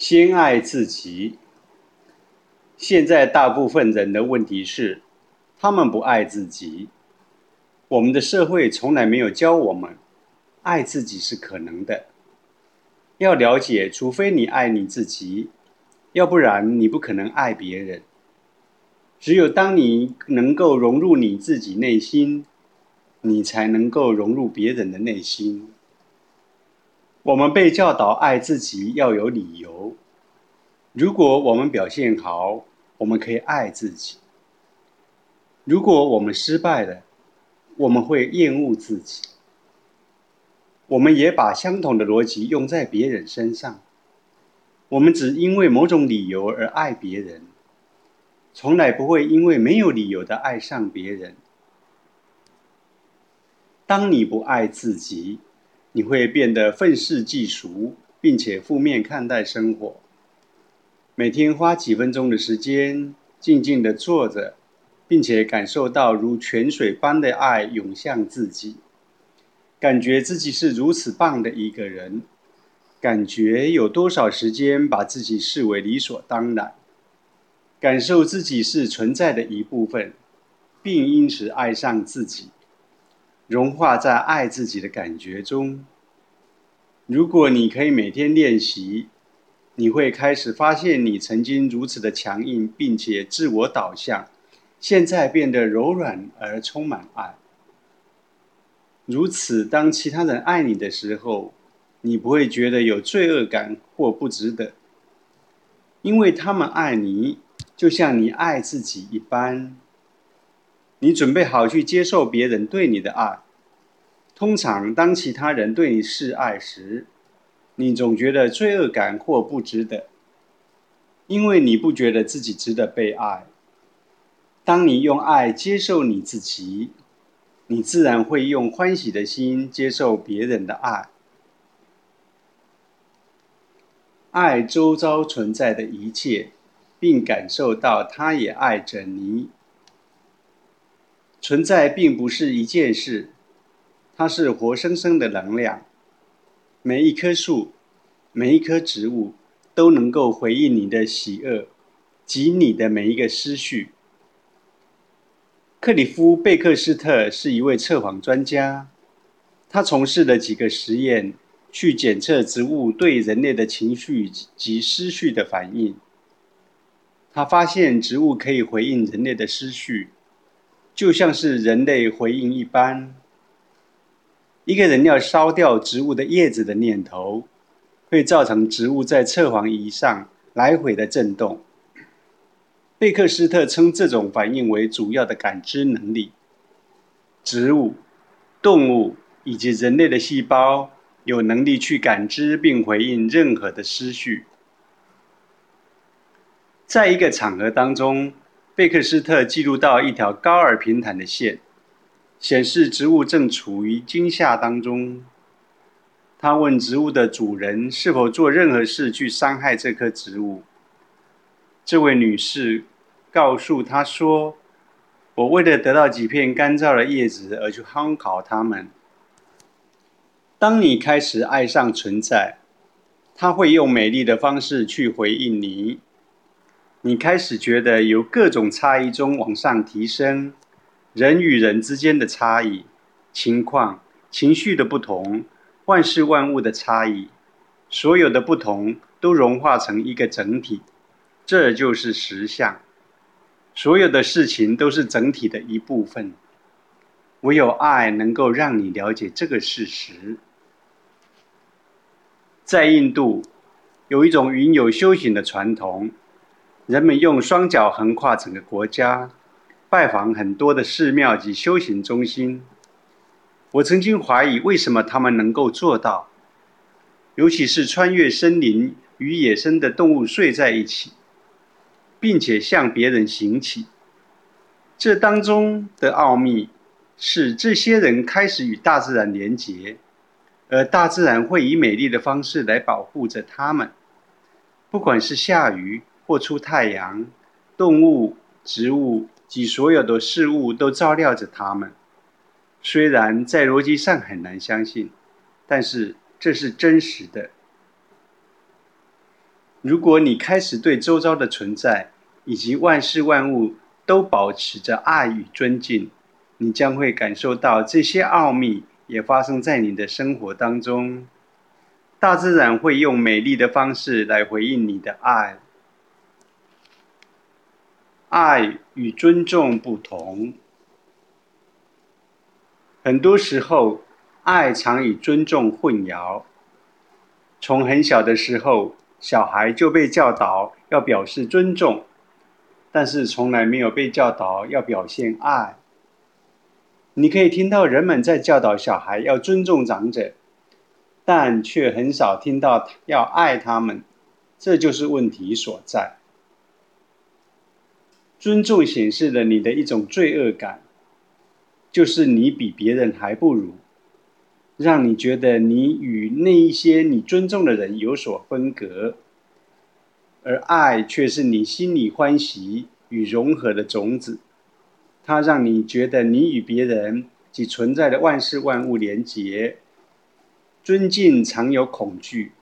先爱自己。现在大部分人的问题是，他们不爱自己。我们的社会从来没有教我们，爱自己是可能的。要了解，除非你爱你自己，要不然你不可能爱别人。只有当你能够融入你自己内心，你才能够融入别人的内心。我们被教导爱自己要有理由。如果我们表现好，我们可以爱自己；如果我们失败了，我们会厌恶自己。我们也把相同的逻辑用在别人身上。我们只因为某种理由而爱别人，从来不会因为没有理由的爱上别人。当你不爱自己，你会变得愤世嫉俗，并且负面看待生活。每天花几分钟的时间，静静地坐着，并且感受到如泉水般的爱涌向自己，感觉自己是如此棒的一个人，感觉有多少时间把自己视为理所当然，感受自己是存在的一部分，并因此爱上自己。融化在爱自己的感觉中。如果你可以每天练习，你会开始发现你曾经如此的强硬，并且自我导向，现在变得柔软而充满爱。如此，当其他人爱你的时候，你不会觉得有罪恶感或不值得，因为他们爱你，就像你爱自己一般。你准备好去接受别人对你的爱。通常，当其他人对你示爱时，你总觉得罪恶感或不值得，因为你不觉得自己值得被爱。当你用爱接受你自己，你自然会用欢喜的心接受别人的爱。爱周遭存在的一切，并感受到他也爱着你。存在并不是一件事，它是活生生的能量。每一棵树，每一棵植物，都能够回应你的喜恶及你的每一个思绪。克里夫·贝克斯特是一位测谎专家，他从事了几个实验，去检测植物对人类的情绪及思绪的反应。他发现植物可以回应人类的思绪。就像是人类回应一般，一个人要烧掉植物的叶子的念头，会造成植物在测谎仪上来回的震动。贝克斯特称这种反应为主要的感知能力。植物、动物以及人类的细胞有能力去感知并回应任何的思绪。在一个场合当中。贝克斯特记录到一条高而平坦的线，显示植物正处于惊吓当中。他问植物的主人是否做任何事去伤害这棵植物。这位女士告诉他说：“我为了得到几片干燥的叶子而去烘烤它们。”当你开始爱上存在，他会用美丽的方式去回应你。你开始觉得由各种差异中往上提升，人与人之间的差异、情况、情绪的不同、万事万物的差异，所有的不同都融化成一个整体，这就是实相。所有的事情都是整体的一部分。唯有爱能够让你了解这个事实。在印度，有一种云有修行的传统。人们用双脚横跨整个国家，拜访很多的寺庙及修行中心。我曾经怀疑，为什么他们能够做到，尤其是穿越森林与野生的动物睡在一起，并且向别人行乞。这当中的奥秘是，这些人开始与大自然连结，而大自然会以美丽的方式来保护着他们，不管是下雨。或出太阳，动物、植物及所有的事物都照料着它们。虽然在逻辑上很难相信，但是这是真实的。如果你开始对周遭的存在以及万事万物都保持着爱与尊敬，你将会感受到这些奥秘也发生在你的生活当中。大自然会用美丽的方式来回应你的爱。爱与尊重不同，很多时候，爱常与尊重混淆。从很小的时候，小孩就被教导要表示尊重，但是从来没有被教导要表现爱。你可以听到人们在教导小孩要尊重长者，但却很少听到要爱他们，这就是问题所在。尊重显示了你的一种罪恶感，就是你比别人还不如，让你觉得你与那一些你尊重的人有所分隔。而爱却是你心里欢喜与融合的种子，它让你觉得你与别人及存在的万事万物连结。尊敬常有恐惧，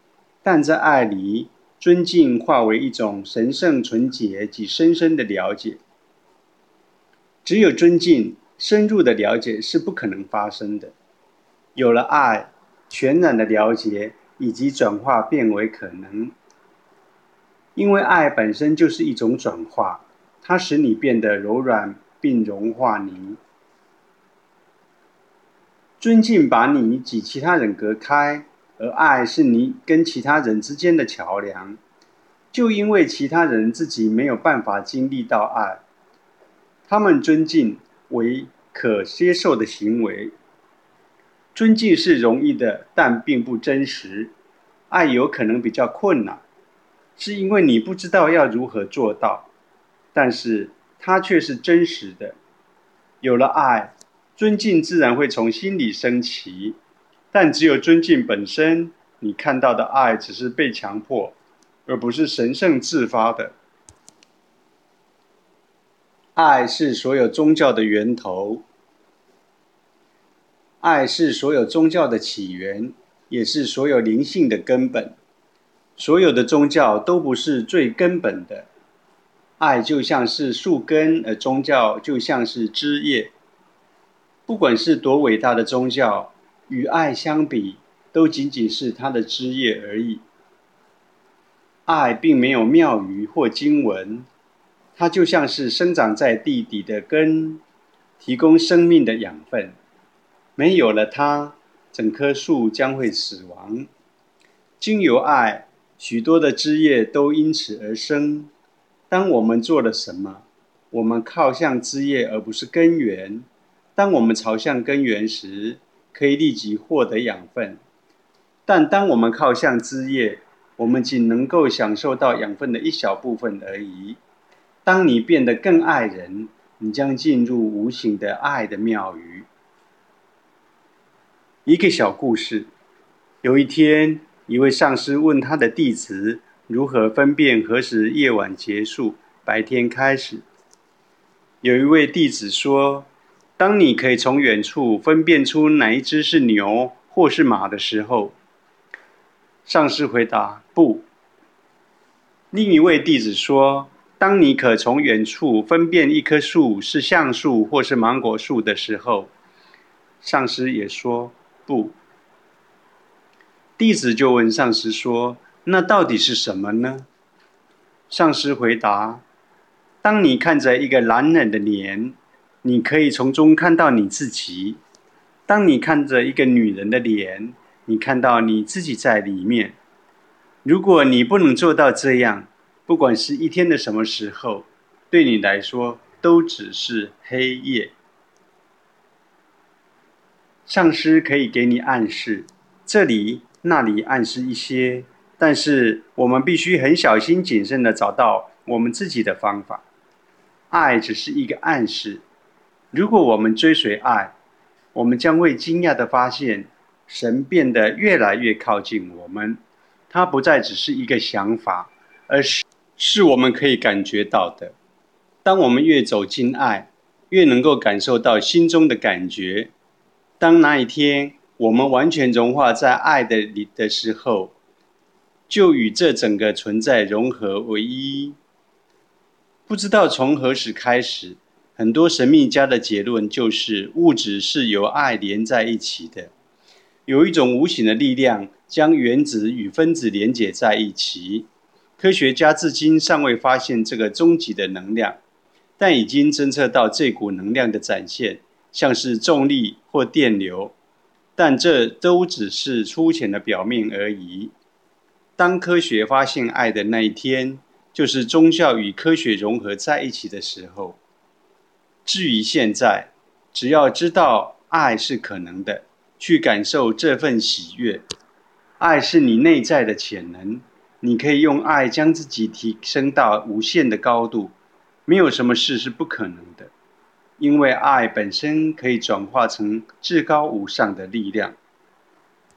但在爱里。尊敬化为一种神圣、纯洁及深深的了解。只有尊敬，深入的了解是不可能发生的。有了爱，全然的了解以及转化变为可能。因为爱本身就是一种转化，它使你变得柔软并融化你。尊敬把你及其他人隔开。而爱是你跟其他人之间的桥梁，就因为其他人自己没有办法经历到爱，他们尊敬为可接受的行为。尊敬是容易的，但并不真实。爱有可能比较困难，是因为你不知道要如何做到，但是它却是真实的。有了爱，尊敬自然会从心里升起。但只有尊敬本身，你看到的爱只是被强迫，而不是神圣自发的。爱是所有宗教的源头，爱是所有宗教的起源，也是所有灵性的根本。所有的宗教都不是最根本的，爱就像是树根，而宗教就像是枝叶。不管是多伟大的宗教。与爱相比，都仅仅是它的枝叶而已。爱并没有妙语或经文，它就像是生长在地底的根，提供生命的养分。没有了它，整棵树将会死亡。经由爱，许多的枝叶都因此而生。当我们做了什么，我们靠向枝叶而不是根源。当我们朝向根源时，可以立即获得养分，但当我们靠向枝叶，我们仅能够享受到养分的一小部分而已。当你变得更爱人，你将进入无形的爱的庙宇。一个小故事：有一天，一位上师问他的弟子如何分辨何时夜晚结束，白天开始。有一位弟子说。当你可以从远处分辨出哪一只是牛或是马的时候，上师回答：“不。”另一位弟子说：“当你可从远处分辨一棵树是橡树或是芒果树的时候，上师也说不。”弟子就问上师说：“那到底是什么呢？”上师回答：“当你看着一个懒冷的脸。”你可以从中看到你自己。当你看着一个女人的脸，你看到你自己在里面。如果你不能做到这样，不管是一天的什么时候，对你来说都只是黑夜。上师可以给你暗示，这里那里暗示一些，但是我们必须很小心谨慎的找到我们自己的方法。爱只是一个暗示。如果我们追随爱，我们将会惊讶地发现，神变得越来越靠近我们。它不再只是一个想法，而是是我们可以感觉到的。当我们越走进爱，越能够感受到心中的感觉。当那一天我们完全融化在爱的里的时候，就与这整个存在融合为一。不知道从何时开始，很多神秘家的结论就是物质是由爱连在一起的。有一种无形的力量将原子与分子连接在一起。科学家至今尚未发现这个终极的能量，但已经侦测到这股能量的展现，像是重力或电流。但这都只是粗浅的表面而已。当科学发现爱的那一天，就是宗教与科学融合在一起的时候。至于现在，只要知道爱是可能的。去感受这份喜悦，爱是你内在的潜能，你可以用爱将自己提升到无限的高度，没有什么事是不可能的，因为爱本身可以转化成至高无上的力量。